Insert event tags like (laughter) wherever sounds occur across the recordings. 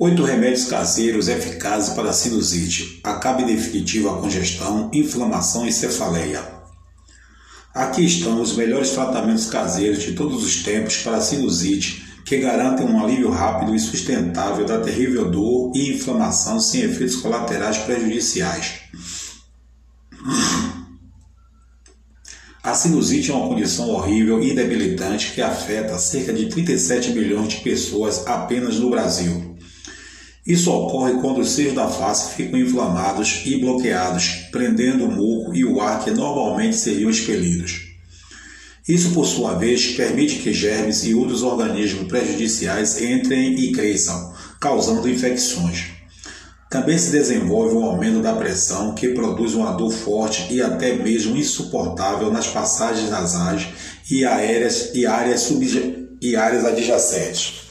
Oito remédios caseiros eficazes para sinusite. Acabe definitiva a congestão, inflamação e cefaleia. Aqui estão os melhores tratamentos caseiros de todos os tempos para sinusite, que garantem um alívio rápido e sustentável da terrível dor e inflamação sem efeitos colaterais prejudiciais. A sinusite é uma condição horrível e debilitante que afeta cerca de 37 milhões de pessoas apenas no Brasil. Isso ocorre quando os seios da face ficam inflamados e bloqueados, prendendo o muco e o ar que normalmente seriam expelidos. Isso, por sua vez, permite que germes e outros organismos prejudiciais entrem e cresçam, causando infecções. Também se desenvolve um aumento da pressão que produz uma dor forte e até mesmo insuportável nas passagens nasais e aéreas e áreas, e áreas adjacentes.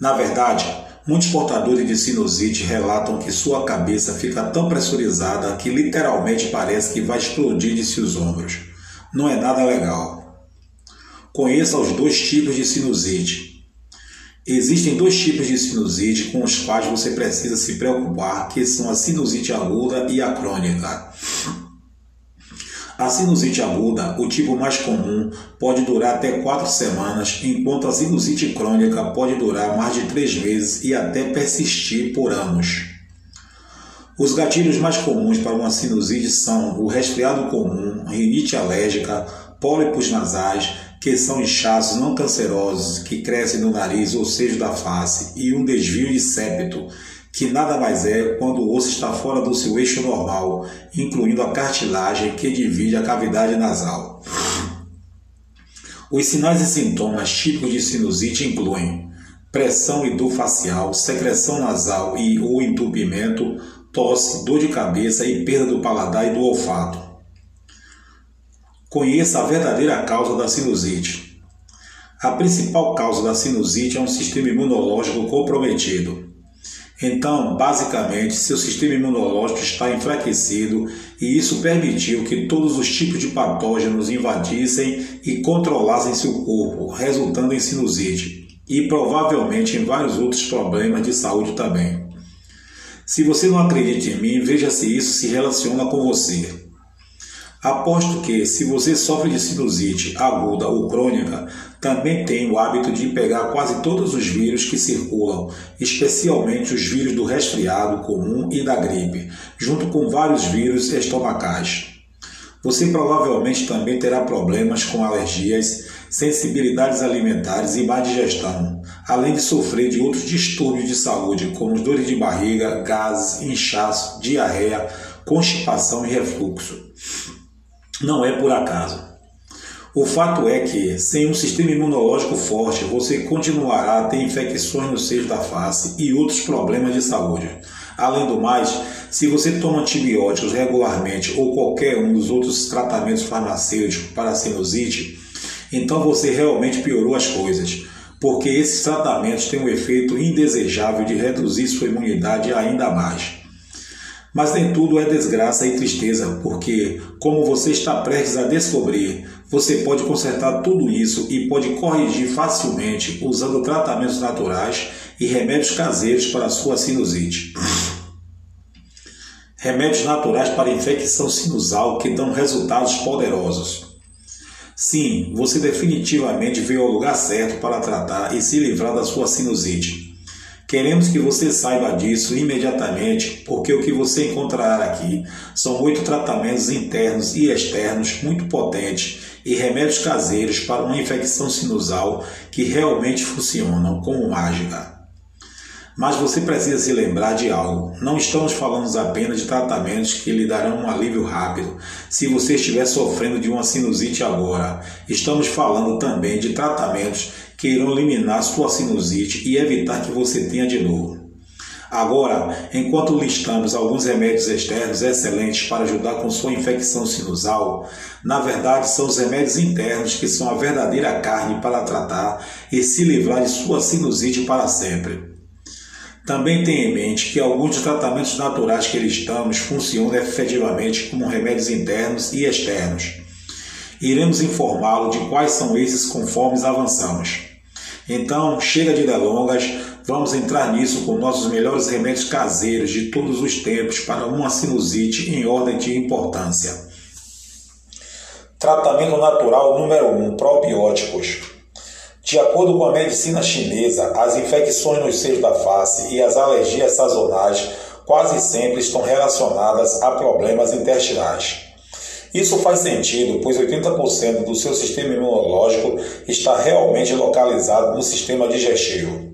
Na verdade, muitos portadores de sinusite relatam que sua cabeça fica tão pressurizada que literalmente parece que vai explodir de seus ombros. Não é nada legal. Conheça os dois tipos de sinusite. Existem dois tipos de sinusite com os quais você precisa se preocupar, que são a sinusite aguda e a crônica. A sinusite aguda, o tipo mais comum, pode durar até quatro semanas, enquanto a sinusite crônica pode durar mais de três meses e até persistir por anos. Os gatilhos mais comuns para uma sinusite são o resfriado comum, rinite alérgica, pólipos nasais, que são inchaços não cancerosos que crescem no nariz ou seja da face, e um desvio de septo, que nada mais é quando o osso está fora do seu eixo normal, incluindo a cartilagem que divide a cavidade nasal. Os sinais e sintomas típicos de sinusite incluem pressão e dor facial, secreção nasal e ou entupimento, tosse, dor de cabeça e perda do paladar e do olfato. Conheça a verdadeira causa da sinusite. A principal causa da sinusite é um sistema imunológico comprometido. Então, basicamente, seu sistema imunológico está enfraquecido e isso permitiu que todos os tipos de patógenos invadissem e controlassem seu corpo, resultando em sinusite e provavelmente em vários outros problemas de saúde também. Se você não acredita em mim, veja se isso se relaciona com você. Aposto que, se você sofre de sinusite aguda ou crônica, também tem o hábito de pegar quase todos os vírus que circulam, especialmente os vírus do resfriado comum e da gripe, junto com vários vírus estomacais. Você provavelmente também terá problemas com alergias, sensibilidades alimentares e má digestão, além de sofrer de outros distúrbios de saúde, como dores de barriga, gases, inchaço, diarreia, constipação e refluxo. Não é por acaso. O fato é que, sem um sistema imunológico forte, você continuará a ter infecções no seio da face e outros problemas de saúde. Além do mais, se você toma antibióticos regularmente ou qualquer um dos outros tratamentos farmacêuticos para sinusite, então você realmente piorou as coisas, porque esses tratamentos têm um efeito indesejável de reduzir sua imunidade ainda mais. Mas nem tudo é desgraça e tristeza, porque, como você está prestes a descobrir, você pode consertar tudo isso e pode corrigir facilmente usando tratamentos naturais e remédios caseiros para a sua sinusite. Remédios naturais para infecção sinusal que dão resultados poderosos. Sim, você definitivamente veio ao lugar certo para tratar e se livrar da sua sinusite. Queremos que você saiba disso imediatamente, porque o que você encontrará aqui são oito tratamentos internos e externos muito potentes e remédios caseiros para uma infecção sinusal que realmente funcionam como mágica. Mas você precisa se lembrar de algo. Não estamos falando apenas de tratamentos que lhe darão um alívio rápido se você estiver sofrendo de uma sinusite agora. Estamos falando também de tratamentos que irão eliminar sua sinusite e evitar que você tenha de novo. Agora, enquanto listamos alguns remédios externos excelentes para ajudar com sua infecção sinusal, na verdade são os remédios internos que são a verdadeira carne para tratar e se livrar de sua sinusite para sempre. Também tenha em mente que alguns dos tratamentos naturais que listamos funcionam efetivamente como remédios internos e externos. Iremos informá-lo de quais são esses conforme avançamos. Então, chega de delongas, vamos entrar nisso com nossos melhores remédios caseiros de todos os tempos para uma sinusite em ordem de importância. Tratamento natural número 1: um, probióticos. De acordo com a medicina chinesa, as infecções nos seios da face e as alergias sazonais quase sempre estão relacionadas a problemas intestinais. Isso faz sentido, pois 80% do seu sistema imunológico está realmente localizado no sistema digestivo.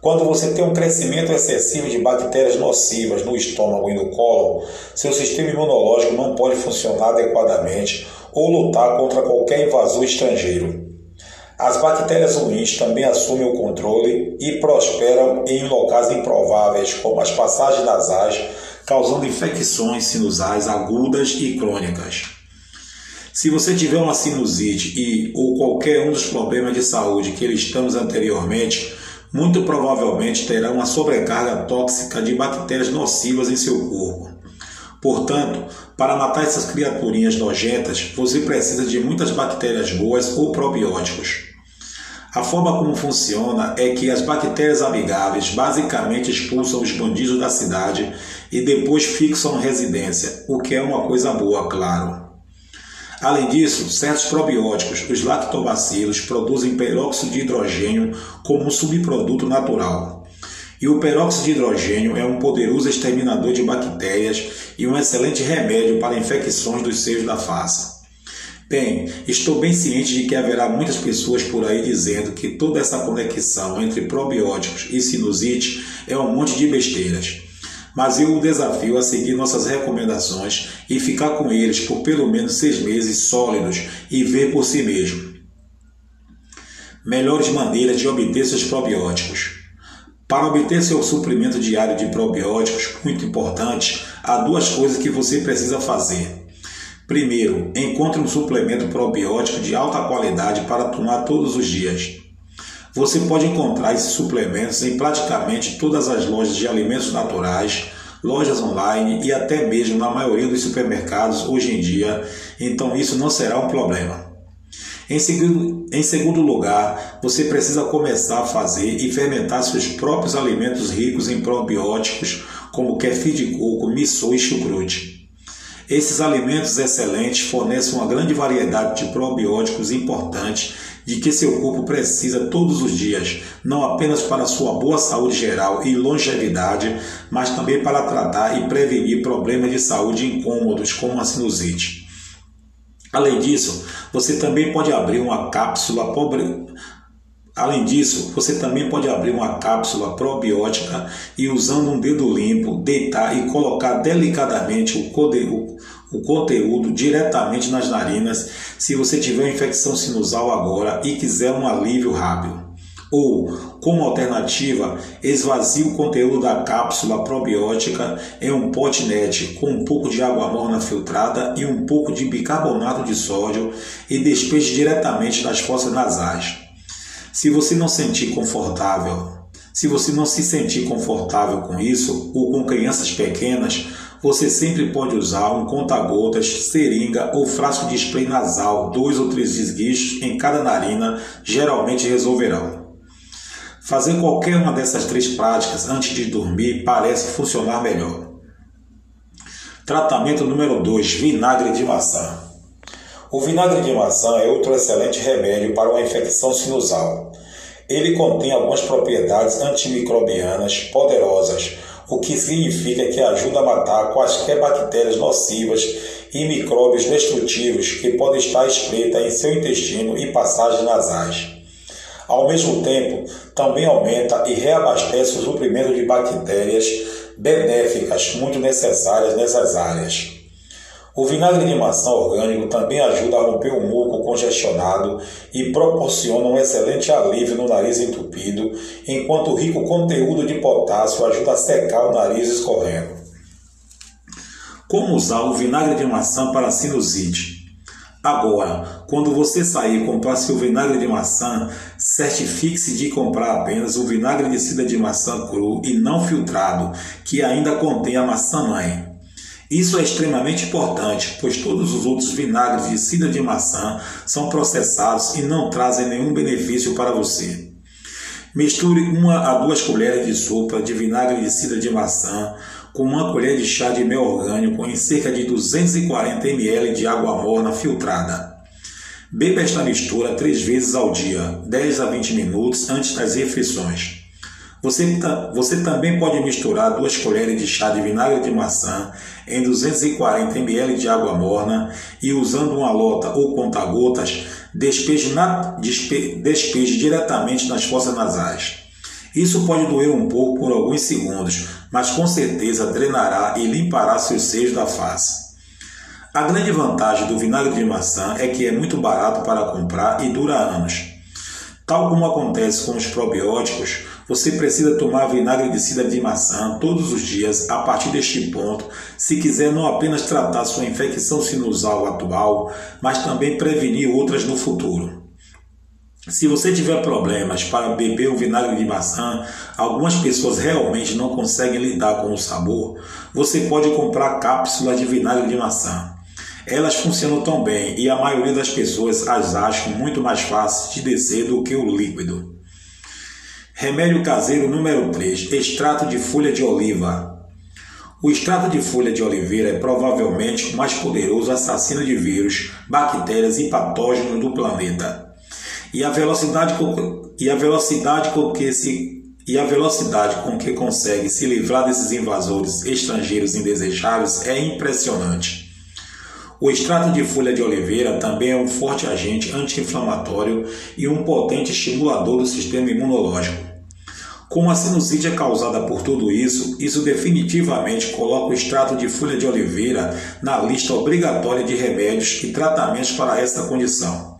Quando você tem um crescimento excessivo de bactérias nocivas no estômago e no colo, seu sistema imunológico não pode funcionar adequadamente ou lutar contra qualquer invasor estrangeiro. As bactérias ruins também assumem o controle e prosperam em locais improváveis, como as passagens nasais, causando infecções sinusais agudas e crônicas. Se você tiver uma sinusite e ou qualquer um dos problemas de saúde que listamos anteriormente, muito provavelmente terá uma sobrecarga tóxica de bactérias nocivas em seu corpo. Portanto, para matar essas criaturinhas nojentas, você precisa de muitas bactérias boas ou probióticos. A forma como funciona é que as bactérias amigáveis basicamente expulsam os bandidos da cidade e depois fixam residência, o que é uma coisa boa, claro. Além disso, certos probióticos, os lactobacilos, produzem peróxido de hidrogênio como um subproduto natural. E o peróxido de hidrogênio é um poderoso exterminador de bactérias e um excelente remédio para infecções dos seios da face. Bem, estou bem ciente de que haverá muitas pessoas por aí dizendo que toda essa conexão entre probióticos e sinusite é um monte de besteiras mas eu o desafio a seguir nossas recomendações e ficar com eles por pelo menos seis meses sólidos e ver por si mesmo. Melhores maneiras de obter seus probióticos. Para obter seu suplemento diário de probióticos, muito importante, há duas coisas que você precisa fazer. Primeiro, encontre um suplemento probiótico de alta qualidade para tomar todos os dias. Você pode encontrar esses suplementos em praticamente todas as lojas de alimentos naturais, lojas online e até mesmo na maioria dos supermercados hoje em dia, então isso não será um problema. Em segundo, em segundo lugar, você precisa começar a fazer e fermentar seus próprios alimentos ricos em probióticos, como kefir de coco, miso e chucrute. Esses alimentos excelentes fornecem uma grande variedade de probióticos importantes de que seu corpo precisa todos os dias, não apenas para sua boa saúde geral e longevidade, mas também para tratar e prevenir problemas de saúde incômodos como a sinusite. Além disso, você também pode abrir uma cápsula. Além disso, você também pode abrir uma cápsula probiótica e usando um dedo limpo, deitar e colocar delicadamente o, o conteúdo diretamente nas narinas se você tiver infecção sinusal agora e quiser um alívio rápido. Ou, como alternativa, esvazie o conteúdo da cápsula probiótica em um potinete com um pouco de água morna filtrada e um pouco de bicarbonato de sódio e despeje diretamente nas fossas nasais. Se você não sentir confortável, se você não se sentir confortável com isso ou com crianças pequenas, você sempre pode usar um conta-gotas, seringa ou frasco de spray nasal, dois ou três esguichos em cada narina, geralmente resolverão. Fazer qualquer uma dessas três práticas antes de dormir parece funcionar melhor. Tratamento número 2: vinagre de maçã. O vinagre de maçã é outro excelente remédio para uma infecção sinusal. Ele contém algumas propriedades antimicrobianas poderosas, o que significa que ajuda a matar quaisquer bactérias nocivas e micróbios destrutivos que podem estar espreita em seu intestino e passagens nasais. Ao mesmo tempo, também aumenta e reabastece o suprimento de bactérias benéficas muito necessárias nessas áreas. O vinagre de maçã orgânico também ajuda a romper o muco congestionado e proporciona um excelente alívio no nariz entupido, enquanto o rico conteúdo de potássio ajuda a secar o nariz escorrendo. Como usar o vinagre de maçã para sinusite? Agora, quando você sair comprar seu vinagre de maçã, certifique-se de comprar apenas o vinagre de cida de maçã cru e não filtrado, que ainda contém a maçã mãe. Isso é extremamente importante, pois todos os outros vinagres de cidra de maçã são processados e não trazem nenhum benefício para você. Misture uma a duas colheres de sopa de vinagre de cidra de maçã com uma colher de chá de mel orgânico em cerca de 240 ml de água morna filtrada. Beba esta mistura três vezes ao dia, 10 a 20 minutos antes das refeições. Você, você também pode misturar duas colheres de chá de vinagre de maçã em 240 ml de água morna e usando uma lota ou conta-gotas, despeje, despe, despeje diretamente nas fossas nasais. Isso pode doer um pouco por alguns segundos, mas com certeza drenará e limpará seus seios da face. A grande vantagem do vinagre de maçã é que é muito barato para comprar e dura anos. Tal como acontece com os probióticos, você precisa tomar vinagre de cidra de maçã todos os dias a partir deste ponto, se quiser não apenas tratar sua infecção sinusal atual, mas também prevenir outras no futuro. Se você tiver problemas para beber o vinagre de maçã, algumas pessoas realmente não conseguem lidar com o sabor, você pode comprar cápsulas de vinagre de maçã. Elas funcionam tão bem e a maioria das pessoas as acham muito mais fáceis de descer do que o líquido. Remédio caseiro número 3: extrato de folha de oliva. O extrato de folha de oliveira é provavelmente o mais poderoso assassino de vírus, bactérias e patógenos do planeta. E a velocidade com, e a velocidade com que se e a velocidade com que consegue se livrar desses invasores estrangeiros indesejáveis é impressionante. O extrato de folha de oliveira também é um forte agente anti-inflamatório e um potente estimulador do sistema imunológico. Como a sinusite é causada por tudo isso, isso definitivamente coloca o extrato de folha de oliveira na lista obrigatória de remédios e tratamentos para essa condição.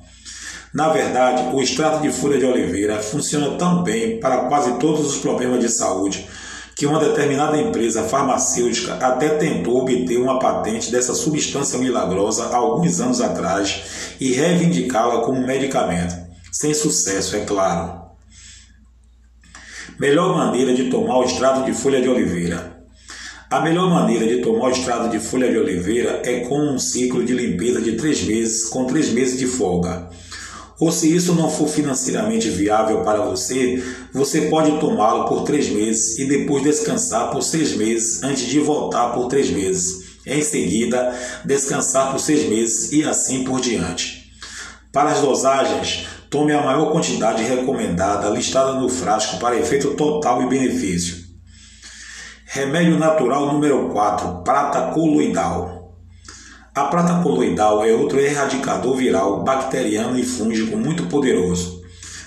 Na verdade, o extrato de folha de oliveira funciona tão bem para quase todos os problemas de saúde que uma determinada empresa farmacêutica até tentou obter uma patente dessa substância milagrosa há alguns anos atrás e reivindicá-la como medicamento. Sem sucesso, é claro. Melhor maneira de tomar o extrato de folha de oliveira. A melhor maneira de tomar o extrato de folha de oliveira é com um ciclo de limpeza de três meses, com três meses de folga. Ou se isso não for financeiramente viável para você, você pode tomá-lo por três meses e depois descansar por seis meses antes de voltar por três meses. Em seguida, descansar por seis meses e assim por diante. Para as dosagens, Tome a maior quantidade recomendada listada no frasco para efeito total e benefício. Remédio natural número 4, prata coloidal. A prata coloidal é outro erradicador viral, bacteriano e fúngico muito poderoso.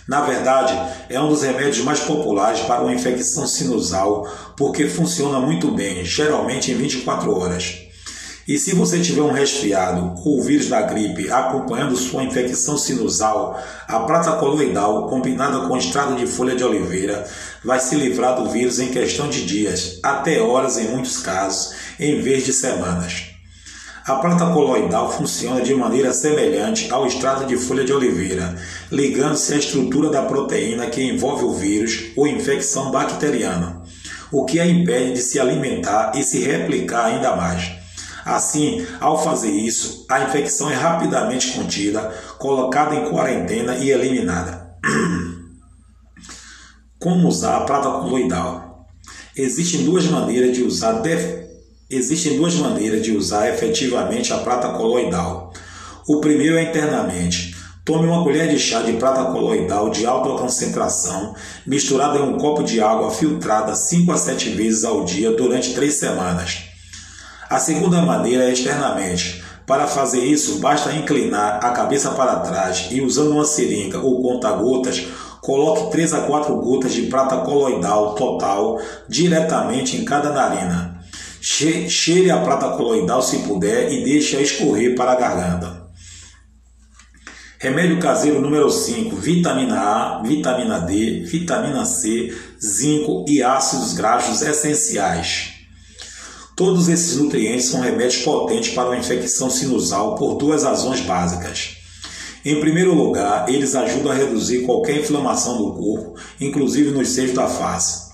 Na verdade, é um dos remédios mais populares para uma infecção sinusal porque funciona muito bem, geralmente em 24 horas. E se você tiver um resfriado ou o vírus da gripe acompanhando sua infecção sinusal, a prata coloidal, combinada com extrato de folha de oliveira, vai se livrar do vírus em questão de dias, até horas em muitos casos, em vez de semanas. A prata coloidal funciona de maneira semelhante ao extrato de folha de oliveira, ligando-se à estrutura da proteína que envolve o vírus ou infecção bacteriana, o que a impede de se alimentar e se replicar ainda mais. Assim, ao fazer isso, a infecção é rapidamente contida, colocada em quarentena e eliminada. (clears throat) Como usar a prata coloidal? Existem duas maneiras de usar def... Existem duas maneiras de usar efetivamente a prata coloidal. O primeiro é internamente. Tome uma colher de chá de prata coloidal de alta concentração, misturada em um copo de água filtrada 5 a 7 vezes ao dia durante 3 semanas. A segunda maneira é externamente. Para fazer isso, basta inclinar a cabeça para trás e, usando uma seringa ou conta-gotas, coloque 3 a 4 gotas de prata coloidal total diretamente em cada narina. Cheire a prata coloidal se puder e deixe-a escorrer para a garganta. Remédio caseiro número 5: vitamina A, vitamina D, vitamina C, zinco e ácidos graxos essenciais. Todos esses nutrientes são remédios potentes para uma infecção sinusal por duas razões básicas. Em primeiro lugar, eles ajudam a reduzir qualquer inflamação do corpo, inclusive nos seios da face.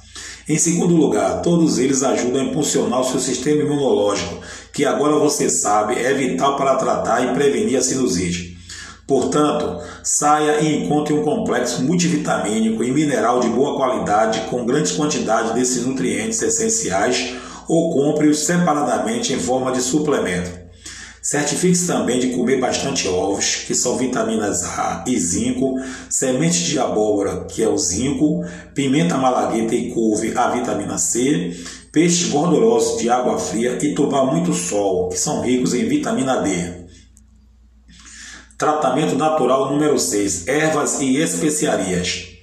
Em segundo lugar, todos eles ajudam a impulsionar o seu sistema imunológico, que agora você sabe é vital para tratar e prevenir a sinusite. Portanto, saia e encontre um complexo multivitamínico e mineral de boa qualidade com grandes quantidades desses nutrientes essenciais ou compre-os separadamente em forma de suplemento. Certifique-se também de comer bastante ovos, que são vitaminas A e zinco, sementes de abóbora, que é o zinco, pimenta malagueta e couve, a vitamina C, peixes gordurosos de água fria e tomar muito sol, que são ricos em vitamina D. Tratamento natural número 6: ervas e especiarias.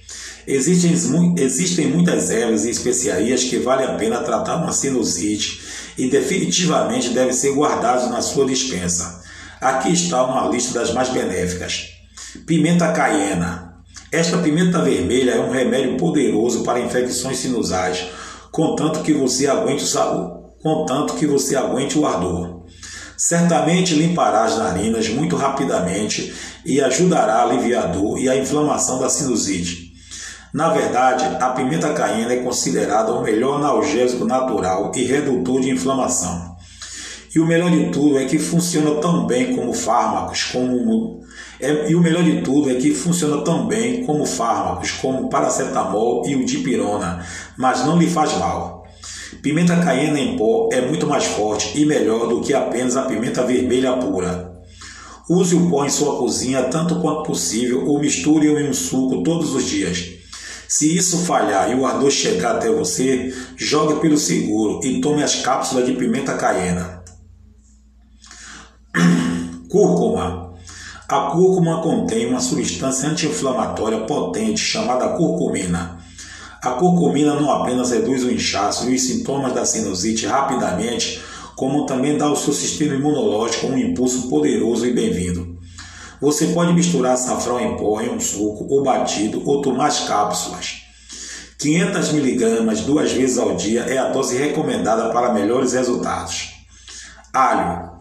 Existem, existem muitas ervas e especiarias que vale a pena tratar uma sinusite e definitivamente devem ser guardados na sua dispensa. Aqui está uma lista das mais benéficas. Pimenta caiena. Esta pimenta vermelha é um remédio poderoso para infecções sinusais, contanto que você aguente o, contanto que você aguente o ardor. Certamente limpará as narinas muito rapidamente e ajudará a aliviar a dor e a inflamação da sinusite. Na verdade, a pimenta caiena é considerada o melhor analgésico natural e redutor de inflamação. E o melhor de tudo é que funciona tão bem como fármacos, como é, e o melhor de tudo é que funciona tão bem como fármacos, como paracetamol e o dipirona, mas não lhe faz mal. Pimenta caiena em pó é muito mais forte e melhor do que apenas a pimenta vermelha pura. Use o pó em sua cozinha tanto quanto possível ou misture-o em um suco todos os dias. Se isso falhar e o ardor chegar até você, jogue pelo seguro e tome as cápsulas de pimenta caiena. (clears throat) Cúrcuma. A cúrcuma contém uma substância anti-inflamatória potente chamada curcumina. A curcumina não apenas reduz o inchaço e os sintomas da sinusite rapidamente, como também dá ao seu sistema imunológico um impulso poderoso e bem-vindo. Você pode misturar açafrão em pó em um suco ou batido ou tomar as cápsulas. 500 mg duas vezes ao dia é a dose recomendada para melhores resultados. Alho.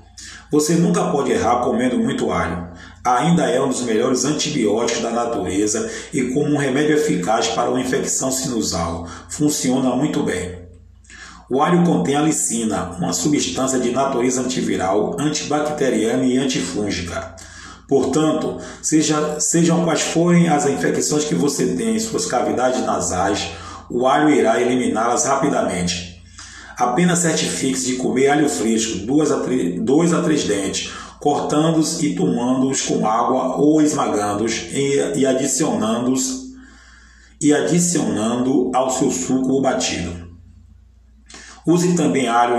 Você nunca pode errar comendo muito alho. Ainda é um dos melhores antibióticos da natureza e como um remédio eficaz para uma infecção sinusal. Funciona muito bem. O alho contém alicina, uma substância de natureza antiviral, antibacteriana e antifúngica. Portanto, seja, sejam quais forem as infecções que você tem em suas cavidades nasais, o alho irá eliminá-las rapidamente. Apenas certifique-se de comer alho fresco, 2 a 3, dois a três dentes, cortando-os e tomando-os com água ou esmagando-os e, e adicionando-os e adicionando ao seu suco ou batido. Use também alho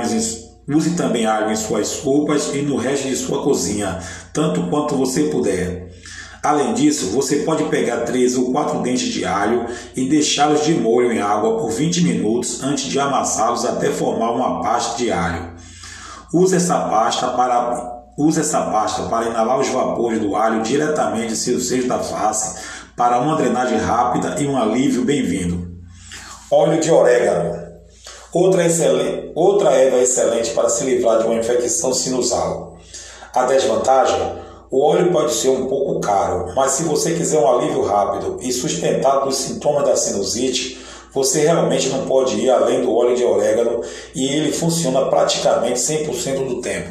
Use também alho em suas roupas e no resto de sua cozinha, tanto quanto você puder. Além disso, você pode pegar três ou quatro dentes de alho e deixá-los de molho em água por 20 minutos antes de amassá-los até formar uma pasta de alho. Use essa pasta para Use essa pasta para inalar os vapores do alho diretamente em seus seios da face para uma drenagem rápida e um alívio bem-vindo. Óleo de orégano. Outra, excelente, outra erva excelente para se livrar de uma infecção sinusal. A desvantagem? O óleo pode ser um pouco caro, mas se você quiser um alívio rápido e sustentado dos sintomas da sinusite, você realmente não pode ir além do óleo de orégano e ele funciona praticamente 100% do tempo.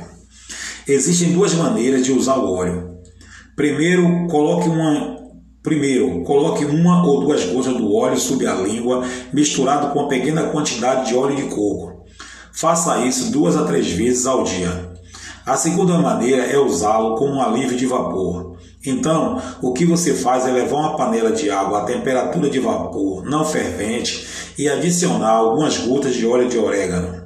Existem duas maneiras de usar o óleo. Primeiro, coloque uma Primeiro, coloque uma ou duas gotas do óleo sob a língua, misturado com uma pequena quantidade de óleo de coco. Faça isso duas a três vezes ao dia. A segunda maneira é usá-lo como um alívio de vapor. Então, o que você faz é levar uma panela de água a temperatura de vapor, não fervente, e adicionar algumas gotas de óleo de orégano.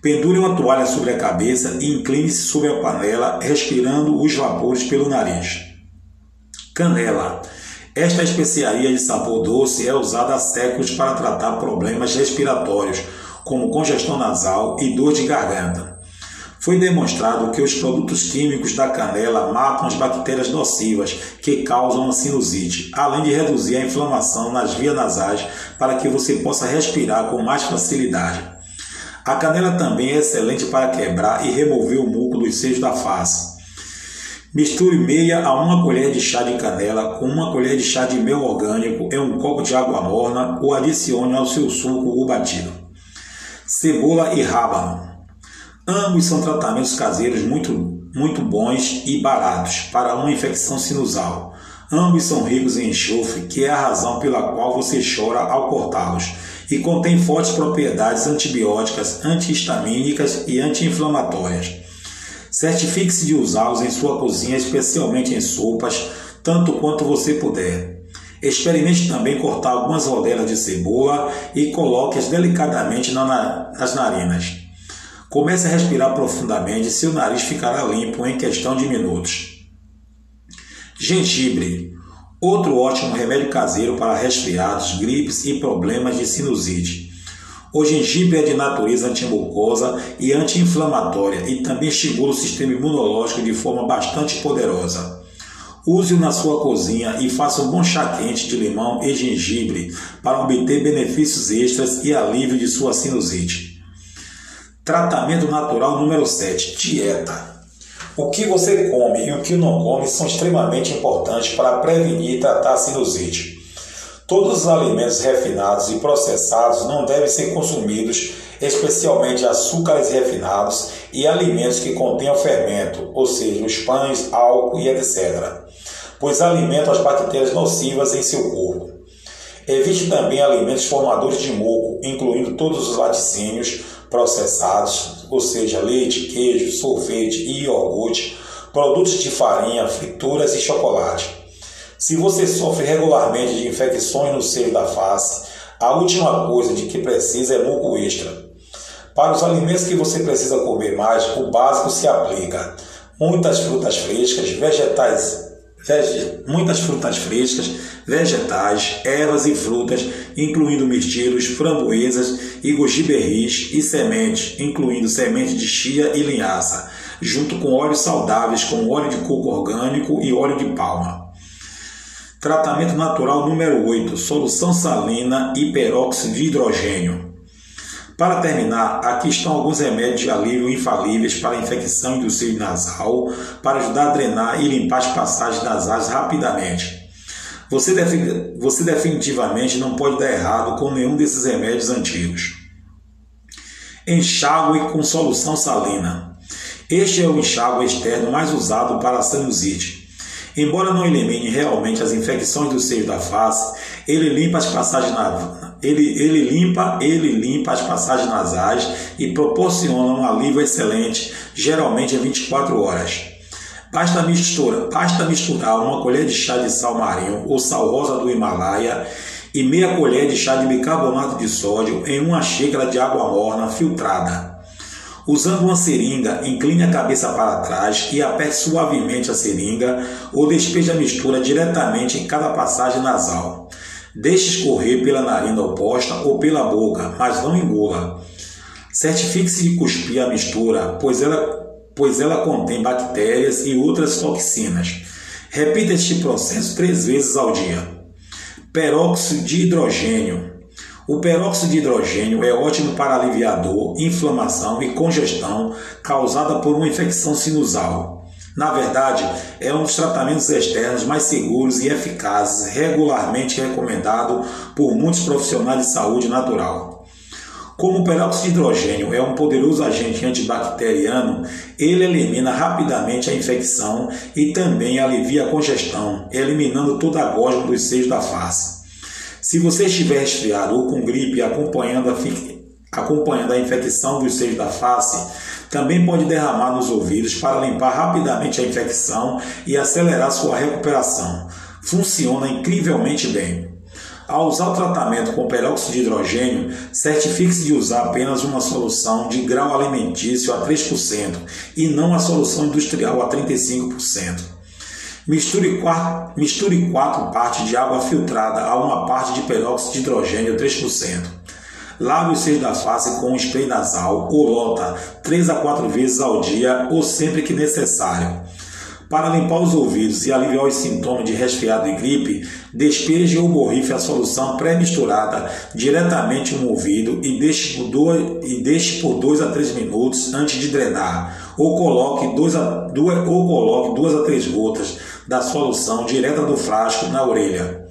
Pendure uma toalha sobre a cabeça e incline-se sobre a panela, respirando os vapores pelo nariz. Canela. Esta especiaria de sabor doce é usada há séculos para tratar problemas respiratórios, como congestão nasal e dor de garganta. Foi demonstrado que os produtos químicos da canela matam as bactérias nocivas que causam a sinusite, além de reduzir a inflamação nas vias nasais para que você possa respirar com mais facilidade. A canela também é excelente para quebrar e remover o muco dos seios da face. Misture meia a uma colher de chá de canela com uma colher de chá de mel orgânico em um copo de água morna ou adicione ao seu suco o batido. Cebola e rábano. Ambos são tratamentos caseiros muito, muito bons e baratos para uma infecção sinusal. Ambos são ricos em enxofre, que é a razão pela qual você chora ao cortá-los, e contém fortes propriedades antibióticas, antihistamínicas e anti-inflamatórias. Certifique-se de usá-los em sua cozinha, especialmente em sopas, tanto quanto você puder. Experimente também cortar algumas rodelas de cebola e coloque-as delicadamente nas narinas. Comece a respirar profundamente e seu nariz ficará limpo em questão de minutos. Gengibre, outro ótimo remédio caseiro para resfriados, gripes e problemas de sinusite. O gengibre é de natureza antimucosa e anti-inflamatória e também estimula o sistema imunológico de forma bastante poderosa. Use-o na sua cozinha e faça um bom chá quente de limão e gengibre para obter benefícios extras e alívio de sua sinusite. Tratamento natural número 7: dieta. O que você come e o que não come são extremamente importantes para prevenir e tratar a sinusite. Todos os alimentos refinados e processados não devem ser consumidos, especialmente açúcares refinados e alimentos que contenham fermento, ou seja, os pães, álcool e etc., pois alimentam as bactérias nocivas em seu corpo. Evite também alimentos formadores de muco, incluindo todos os laticínios processados, ou seja, leite, queijo, sorvete e iogurte, produtos de farinha, frituras e chocolate. Se você sofre regularmente de infecções no seio da face, a última coisa de que precisa é muco extra. Para os alimentos que você precisa comer mais, o básico se aplica. Muitas frutas frescas, vegetais muitas frutas frescas, vegetais, ervas e frutas, incluindo mirtilos, framboesas e goji-berris e sementes, incluindo sementes de chia e linhaça, junto com óleos saudáveis como óleo de coco orgânico e óleo de palma. Tratamento natural número 8: solução salina e peróxido de hidrogênio. Para terminar, aqui estão alguns remédios de alívio infalíveis para a infecção do seio nasal, para ajudar a drenar e limpar as passagens nasais rapidamente. Você, você definitivamente não pode dar errado com nenhum desses remédios antigos. Enxágue com solução salina. Este é o enxágue externo mais usado para a sinusite. Embora não elimine realmente as infecções do seio da face, ele limpa as passagens na, ele, ele limpa, ele limpa as passagens nasais e proporciona um alívio excelente, geralmente em 24 horas. Basta misturar, basta misturar uma colher de chá de sal marinho ou sal rosa do Himalaia e meia colher de chá de bicarbonato de sódio em uma xícara de água morna filtrada. Usando uma seringa, incline a cabeça para trás e aperte suavemente a seringa ou despeje a mistura diretamente em cada passagem nasal. Deixe escorrer pela narina oposta ou pela boca, mas não engula. Certifique-se de cuspir a mistura, pois ela, pois ela contém bactérias e outras toxinas. Repita este processo três vezes ao dia. Peróxido de hidrogênio. O peróxido de hidrogênio é ótimo para aliviar dor, inflamação e congestão causada por uma infecção sinusal. Na verdade, é um dos tratamentos externos mais seguros e eficazes, regularmente recomendado por muitos profissionais de saúde natural. Como o peróxido de hidrogênio é um poderoso agente antibacteriano, ele elimina rapidamente a infecção e também alivia a congestão, eliminando toda a gosma dos seios da face. Se você estiver resfriado ou com gripe acompanhando a, acompanhando a infecção dos seios da face, também pode derramar nos ouvidos para limpar rapidamente a infecção e acelerar sua recuperação. Funciona incrivelmente bem. Ao usar o tratamento com peróxido de hidrogênio, certifique-se de usar apenas uma solução de grau alimentício a 3% e não a solução industrial a 35%. Misture 4, misture 4 partes de água filtrada a uma parte de peróxido de hidrogênio 3%. Lave os seios da face com um spray nasal ou lota 3 a 4 vezes ao dia ou sempre que necessário. Para limpar os ouvidos e aliviar os sintomas de resfriado e gripe, despeje ou borrife a solução pré-misturada diretamente no ouvido e deixe por 2 e deixe por 2 a 3 minutos antes de drenar, ou coloque 2 a, 2, ou coloque 2 a 3 gotas da solução direta do frasco na orelha.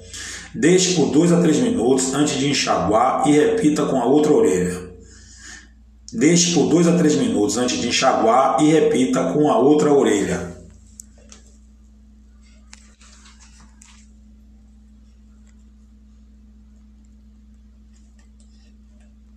Deixe por 2 a 3 minutos antes de enxaguar e repita com a outra orelha. Deixe por 2 a 3 minutos antes de enxaguar e repita com a outra orelha.